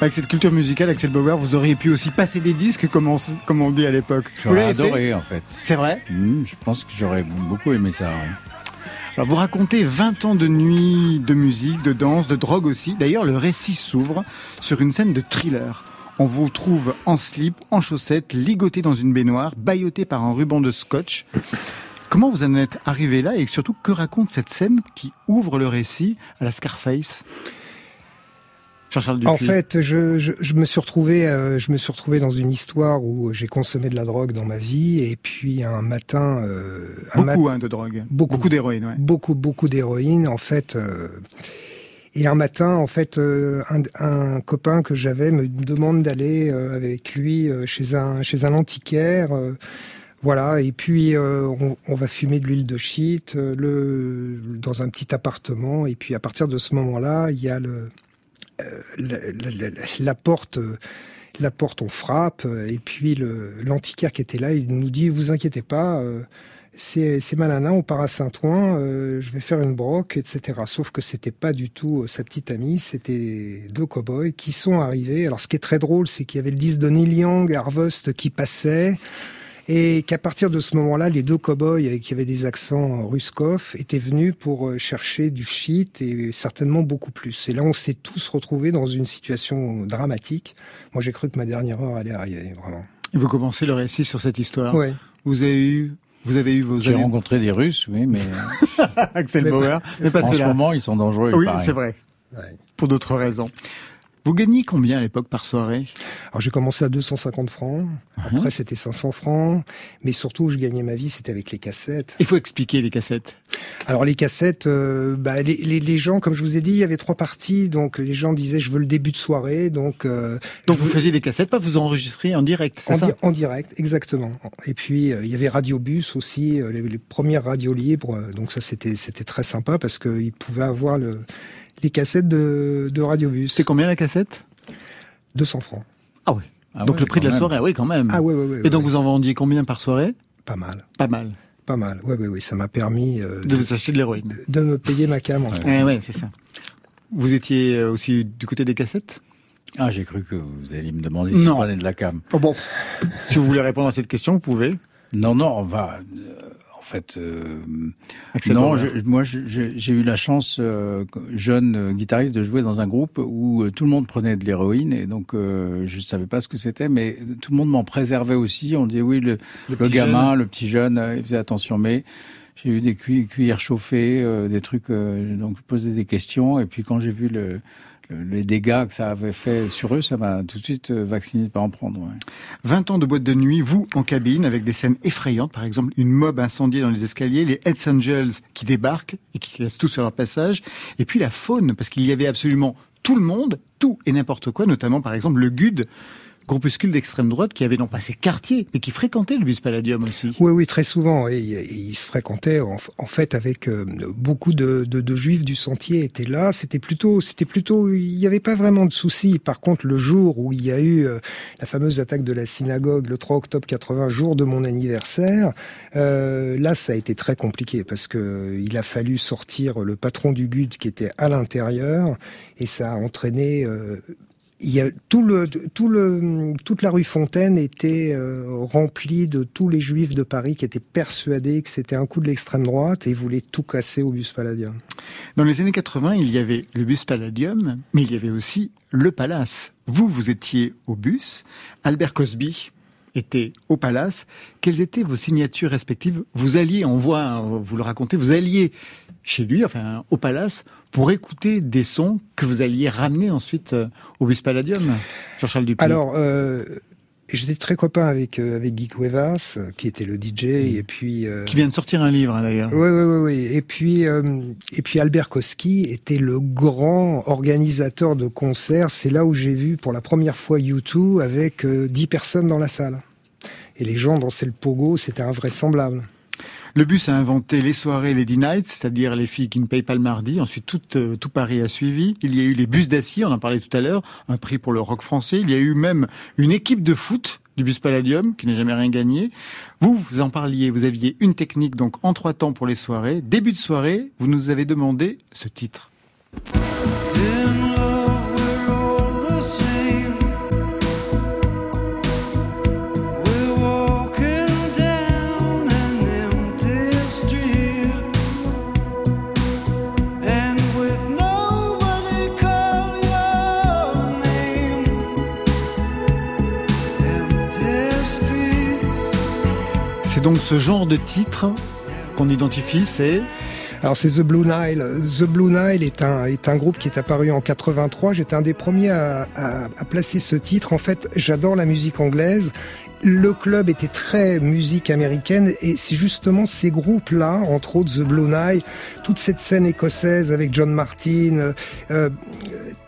Avec cette culture musicale, Axel Bauer, vous auriez pu aussi passer des disques, comme on, comme on dit à l'époque. J'aurais fait adoré, en fait. C'est vrai Hmm, je pense que j'aurais beaucoup aimé ça. Alors vous racontez 20 ans de nuit, de musique, de danse, de drogue aussi. D'ailleurs, le récit s'ouvre sur une scène de thriller. On vous trouve en slip, en chaussettes, ligoté dans une baignoire, bailloté par un ruban de scotch. Comment vous en êtes arrivé là et surtout que raconte cette scène qui ouvre le récit à la Scarface? En fait, je, je, je me suis retrouvé, euh, je me suis retrouvé dans une histoire où j'ai consommé de la drogue dans ma vie, et puis un matin, euh, un beaucoup mat- hein, de drogue, Beaucoup. beaucoup d'héroïne. Ouais. beaucoup, beaucoup d'héroïne, en fait. euh, et un matin, en fait, euh, un, copain que j'avais me demande d'aller euh, avec lui euh, chez un chez un antiquaire. voilà, et puis on, va fumer de l'huile de shit dans un petit appartement. Et puis à partir de ce moment-là, il y a le, porte. la porte, on frappe, et puis l'antiquaire qui était là, il nous dit "Vous inquiétez pas, c'est c'est Malana, on part à Saint-Ouen, euh, je vais faire une broque, etc. Sauf que c'était pas du tout euh, sa petite amie, c'était deux cow-boys qui sont arrivés. Alors ce qui est très drôle, c'est qu'il y avait le disque de Neil Young, Harvest, qui passait. Et qu'à partir de ce moment-là, les deux cow-boys euh, qui avaient des accents ruskov étaient venus pour euh, chercher du shit et certainement beaucoup plus. Et là, on s'est tous retrouvés dans une situation dramatique. Moi, j'ai cru que ma dernière heure allait arriver, vraiment. Et vous commencez le récit sur cette histoire. Ouais. Vous avez eu, vous avez eu vos J'ai années- rencontré des Russes, oui, mais *laughs* Axel Mais Bauer, mais pas en ce moment, ils sont dangereux. Oui, c'est vrai. Ouais. Pour d'autres raisons. Vous gagnez combien à l'époque par soirée? Alors j'ai commencé à 250 francs, après c'était 500 francs, mais surtout je gagnais ma vie, c'était avec les cassettes. Il faut expliquer les cassettes. Alors les cassettes, euh, bah, les, les, les gens, comme je vous ai dit, il y avait trois parties, donc les gens disaient je veux le début de soirée, donc euh, Donc vous veux- faisiez des cassettes, pas vous enregistrez en direct, c'est en, ça? di- en direct, exactement. Et puis euh, il y avait Radiobus aussi, euh, les, les premières radios libres, euh, donc ça c'était c'était très sympa parce qu'ils pouvaient avoir le, les cassettes de, de Radiobus. C'est combien la cassette? 200 francs. Ah oui. Ah donc ouais, le prix de la même. soirée, oui quand même. Ah ouais, ouais, ouais. Et donc ouais. vous en vendiez combien par soirée? Pas mal, Pas mal. pas mal. Ouais, ouais, ouais, ça m'a permis euh, De vous acheter de l'héroïne. de me payer ma cam. en tout cas. Eh ouais, c'est ça. Vous étiez euh, aussi du côté des cassettes? Ah, j'ai cru que vous alliez me demander si Non. je prenais de la cam. oh bon. si vous voulez répondre à cette question, vous pouvez. Non, non, on va. Euh, fait, non, je- moi, j'ai eu la chance, euh, jeune euh, guitariste, de jouer dans un groupe où tout le monde prenait de l'héroïne et donc euh, je savais pas ce que c'était, mais tout le monde m'en préservait aussi. On disait oui, le, le, gamin, jeune. le petit jeune, il faisait attention, mais j'ai eu des cuillères, chauffées, euh, des trucs. euh, donc je posais des questions et puis quand j'ai vu le- les dégâts que ça avait fait sur eux, ça m'a tout de suite euh, vacciné de pas en prendre. ouais. 20 ans de boîte de nuit, vous en cabine, avec des scènes effrayantes, par exemple une mob incendiée dans les escaliers, les Hells Angels qui débarquent et qui laissent tout sur leur passage, et puis la faune, parce qu'il y avait absolument tout le monde, tout et n'importe quoi, notamment par exemple le GUD, groupuscule d'extrême droite qui avait non pas ses quartiers, mais qui fréquentait le Bus Palladium aussi. Oui, oui, très souvent. Et, et ils se fréquentaient en, fait avec euh, beaucoup de, juifs du sentier étaient là. C'était plutôt, c'était plutôt, il n'y avait pas vraiment de soucis. Par contre, le jour où il y a eu euh, la fameuse attaque de la synagogue, le 3 octobre 80, jour de mon anniversaire, euh, là, ça a été très compliqué parce que il a fallu sortir le patron du GUD qui était à l'intérieur et ça a entraîné tout toute la rue Fontaine était euh, remplie de tous les juifs de Paris qui étaient persuadés que c'était un coup de l'extrême droite et voulaient tout casser au bus Palladium. Dans les années 80, il y avait le bus Palladium, mais il y avait aussi le Palace. Vous, vous étiez au bus. Albert Cosby était au Palace. Quelles étaient vos signatures respectives? Vous alliez, on voit, hein, vous le racontez, vous alliez chez lui, enfin au Palace, pour écouter des sons que vous alliez ramener ensuite euh, au bus Palladium? Jean-Charles Dupuis. Alors, euh, j'étais très copain avec avec euh, Guy Cuevas, euh, qui était le DJ, et puis euh, qui vient de sortir un livre hein, d'ailleurs. Oui, oui, oui, oui. Et puis, euh, et puis Albert Koski était le grand organisateur de concerts. C'est là où j'ai vu pour la première fois U2 avec euh, 10 personnes dans la salle. Et les gens dansaient le pogo, c'était invraisemblable. Le bus a inventé les soirées Lady Nights, c'est-à-dire les filles qui ne payent pas le mardi. Ensuite, tout, euh, tout Paris a suivi. Il y a eu les bus d'acier, on en parlait tout à l'heure, un prix pour le rock français. Il y a eu même une équipe de foot du bus Palladium qui n'a jamais rien gagné. Vous, vous en parliez, vous aviez une technique donc en trois temps pour les soirées. Début de soirée, vous nous avez demandé ce titre. Donc ce genre de titre qu'on identifie, c'est Alors c'est The Blue Nile. The Blue Nile est un, est un groupe qui est apparu en 83. J'étais un des premiers à, placer ce titre. En fait, j'adore la musique anglaise. Le club était très musique américaine et c'est justement ces groupes-là, entre autres The Blue Nile, toute cette scène écossaise avec John Martin, euh, euh,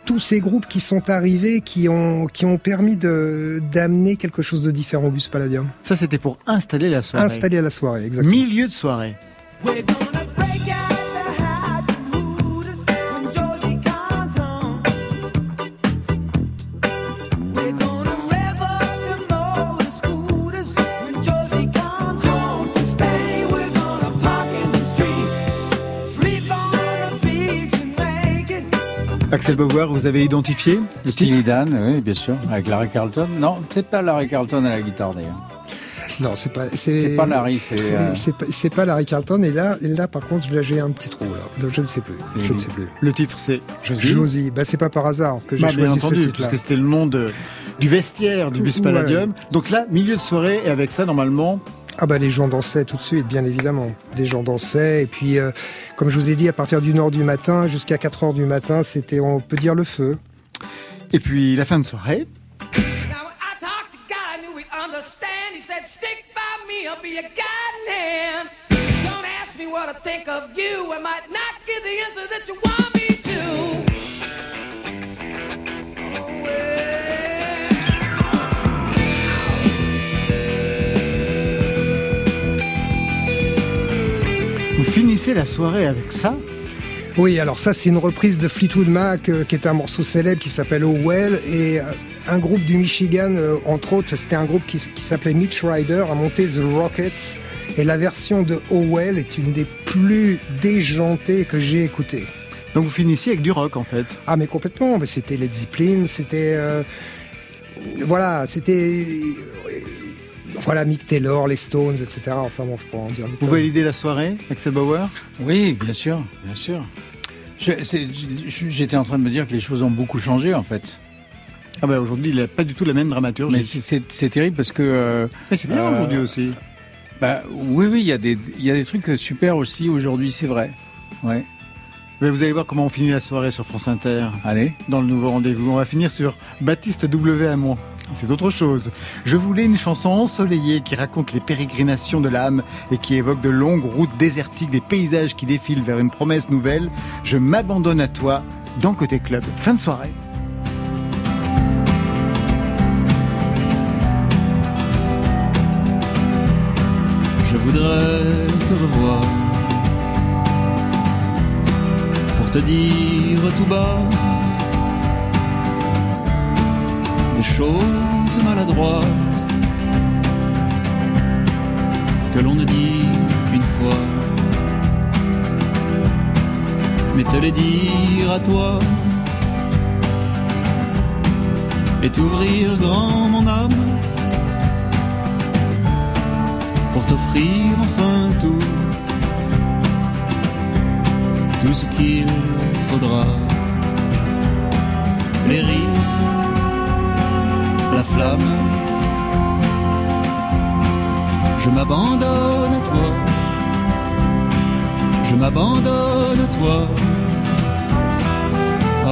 tous ces groupes qui sont arrivés, qui ont, qui ont permis de, d'amener quelque chose de différent au bus Palladium. ça, c'était pour installer la soirée. Installé à la soirée, exactement. Milieu de soirée. Axel Bauer, vous avez identifié le titre Steely Dan, oui, bien sûr, avec Larry Carlton. Non, peut-être pas Larry Carlton à la guitare d'ailleurs. Non, c'est pas. C'est pas Larry, c'est, c'est- euh, c'est pas, Larry Carlton. Et là, et là, par contre, là, j'ai un petit trou là. Donc, je ne sais plus. Je ne sais plus. Le titre, c'est Josie. Josie. Bah, c'est pas par hasard que j'ai Bah, bien ce entendu, titre-là. parce que c'était le nom de, du vestiaire du bus. Palladium. Donc là, milieu de soirée, et avec ça, normalement, Ah bah les gens dansaient tout de suite, bien évidemment. Les gens dansaient et puis, euh, comme je vous ai dit, à partir d'une heure du matin jusqu'à 4 heures du matin, c'était, on peut dire, le feu. et puis la fin de soirée. Don't ask me what I think of you. I might not the answer that you want finissez la soirée avec ça. Oui, alors ça, c'est une reprise de Fleetwood Mac, euh, qui est un morceau célèbre qui s'appelle Oh Well, et euh, un groupe du Michigan, euh, entre autres, c'était un groupe qui, s'appelait Mitch Ryder, a monté The Rockets, et la version de Oh Well est une des plus déjantées que j'ai écoutées. Donc vous finissiez avec du rock en fait. Ah mais complètement, mais c'était Led Zeppelin, c'était voilà, c'était voilà Mick Taylor, les Stones, etc. Enfin bon, je pourrais en dire. Vous validez la soirée, Axel Bauer? Oui, bien sûr, bien sûr. J'étais en train de me dire que les choses ont beaucoup changé en fait. Ah bah aujourd'hui, il n'a pas du tout la même dramaturgie. Mais c'est- terrible parce que. euh, Mais c'est bien euh, aujourd'hui aussi. Bah, oui, oui, il y, a des, il y a des trucs super aussi aujourd'hui, c'est vrai. Ouais. Mais vous allez voir comment on finit la soirée sur France Inter. Allez. Dans le nouveau rendez-vous. On va finir sur Baptiste W. Hamon. C'est autre chose. Je voulais une chanson ensoleillée qui raconte les pérégrinations de l'âme et qui évoque de longues routes désertiques, des paysages qui défilent vers une promesse nouvelle. Je m'abandonne à toi dans Côté Club. Fin de soirée. Je voudrais te revoir pour te dire tout bas des choses maladroites que l'on ne dit qu'une fois. Mais te les dire à toi et t'ouvrir grand mon âme pour t'offrir enfin tout, tout ce qu'il faudra. Les rires, la flamme, je m'abandonne à toi, je m'abandonne à toi. Oh.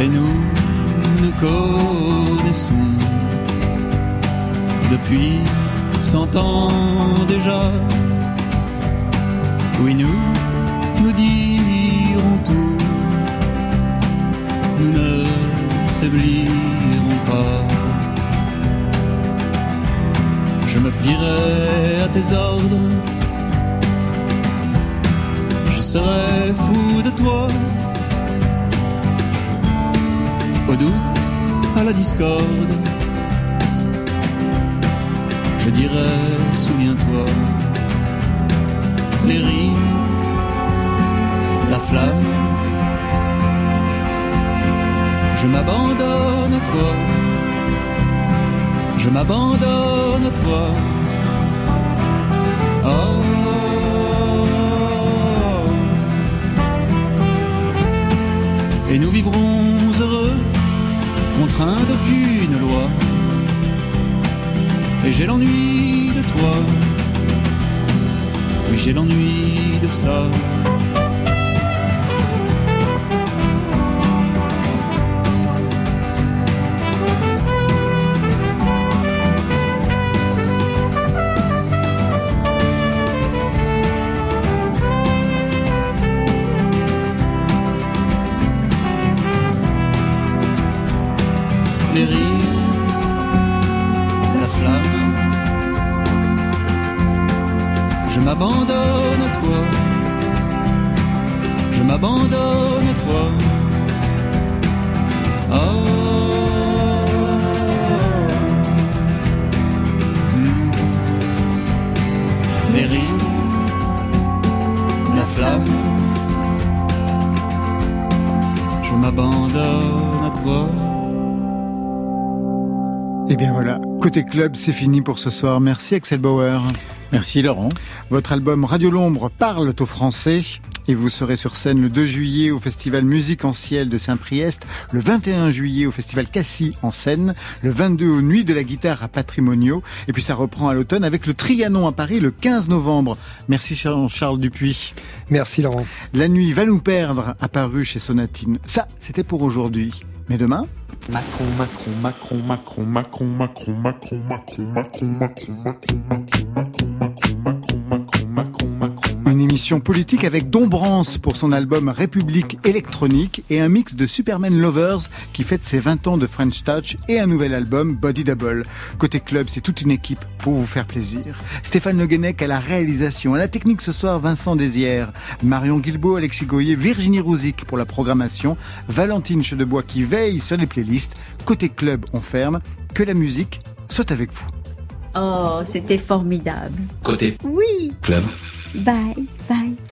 Et nous nous connaissons depuis cent ans La flamme, je m'abandonne à toi, je m'abandonne à toi. Oh. Bien voilà, côté club, c'est fini pour ce soir. Merci Axel Bauer. Merci Laurent. Votre album Radio L'Ombre parle aux Français et vous serez sur scène le 2 juillet au Festival Musique en Ciel de Saint-Priest, le 21 juillet au Festival Cassis en Seine, le 22 aux Nuits de la Guitare à Patrimonio et puis ça reprend à l'automne avec le Trianon à Paris le 15 novembre. Merci Charles Dupuis. Merci Laurent. La nuit va nous perdre apparu chez Sonatine. Ça, c'était pour aujourd'hui. Mais demain Macron, Macron, Macron, Macron, Macron, Macron, Macron, Macron, Macron, Macron, Macron, Macron, Macron émission politique avec Dombrance pour son album République électronique et un mix de Superman Lovers qui fête ses 20 ans de French Touch et un nouvel album Body Double. Côté club, c'est toute une équipe pour vous faire plaisir. Stéphane Le Guenec à la réalisation, à la technique ce soir Vincent Désières, Marion Guilbault, Alexis Goyer, Virginie Rouzic pour la programmation, Valentine Chedebois qui veille sur les playlists. Côté club, on ferme. Que la musique soit avec vous. Oh, c'était formidable. Côté Oui. club. Bye, bye.